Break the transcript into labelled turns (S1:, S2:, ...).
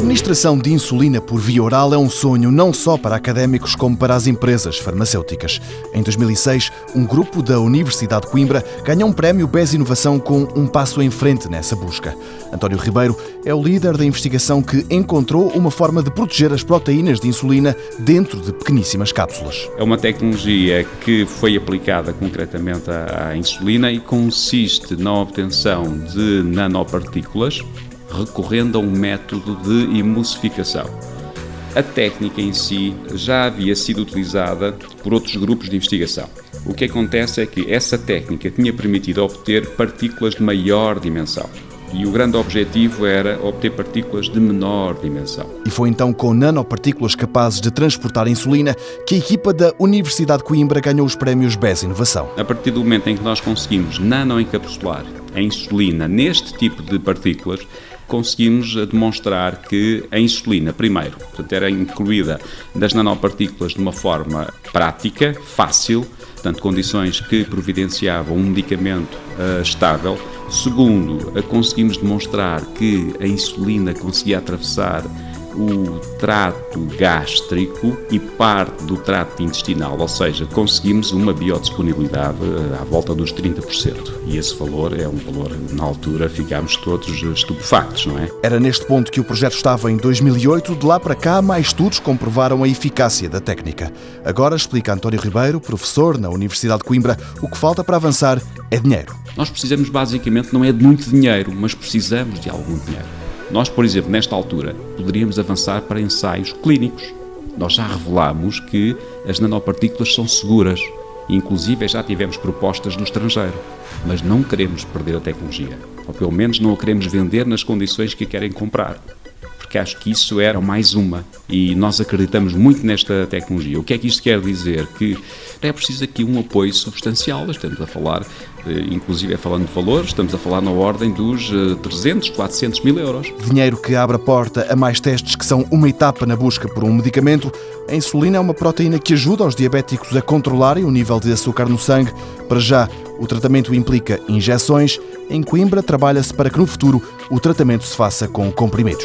S1: administração de insulina por via oral é um sonho não só para académicos como para as empresas farmacêuticas. Em 2006, um grupo da Universidade de Coimbra ganhou um prémio BES Inovação com um passo em frente nessa busca. António Ribeiro é o líder da investigação que encontrou uma forma de proteger as proteínas de insulina dentro de pequeníssimas cápsulas.
S2: É uma tecnologia que foi aplicada concretamente à insulina e consiste na obtenção de nanopartículas recorrendo a um método de emulsificação. A técnica em si já havia sido utilizada por outros grupos de investigação. O que acontece é que essa técnica tinha permitido obter partículas de maior dimensão. E o grande objetivo era obter partículas de menor dimensão.
S1: E foi então com nanopartículas capazes de transportar insulina que a equipa da Universidade de Coimbra ganhou os prémios BES Inovação.
S2: A partir do momento em que nós conseguimos nanoencapsular a insulina neste tipo de partículas, conseguimos demonstrar que a insulina, primeiro, portanto, era incluída das nanopartículas de uma forma prática, fácil, portanto, condições que providenciavam um medicamento uh, estável. Segundo, conseguimos demonstrar que a insulina conseguia atravessar o trato gástrico e parte do trato intestinal, ou seja, conseguimos uma biodisponibilidade eh, à volta dos 30%. E esse valor é um valor, na altura, ficámos todos estupefactos, não é?
S1: Era neste ponto que o projeto estava em 2008. De lá para cá, mais estudos comprovaram a eficácia da técnica. Agora, explica António Ribeiro, professor na Universidade de Coimbra, o que falta para avançar é dinheiro.
S2: Nós precisamos, basicamente, não é de muito dinheiro, mas precisamos de algum dinheiro. Nós, por exemplo, nesta altura, poderíamos avançar para ensaios clínicos. Nós já revelamos que as nanopartículas são seguras. Inclusive já tivemos propostas do estrangeiro. Mas não queremos perder a tecnologia. Ou pelo menos não a queremos vender nas condições que querem comprar porque acho que isso era mais uma e nós acreditamos muito nesta tecnologia. O que é que isto quer dizer? Que é preciso aqui um apoio substancial, estamos a falar, eh, inclusive é falando de valores, estamos a falar na ordem dos 300, eh, 400 mil euros.
S1: Dinheiro que abre a porta a mais testes que são uma etapa na busca por um medicamento. A insulina é uma proteína que ajuda os diabéticos a controlarem o nível de açúcar no sangue. Para já, o tratamento implica injeções. Em Coimbra, trabalha-se para que no futuro o tratamento se faça com comprimidos.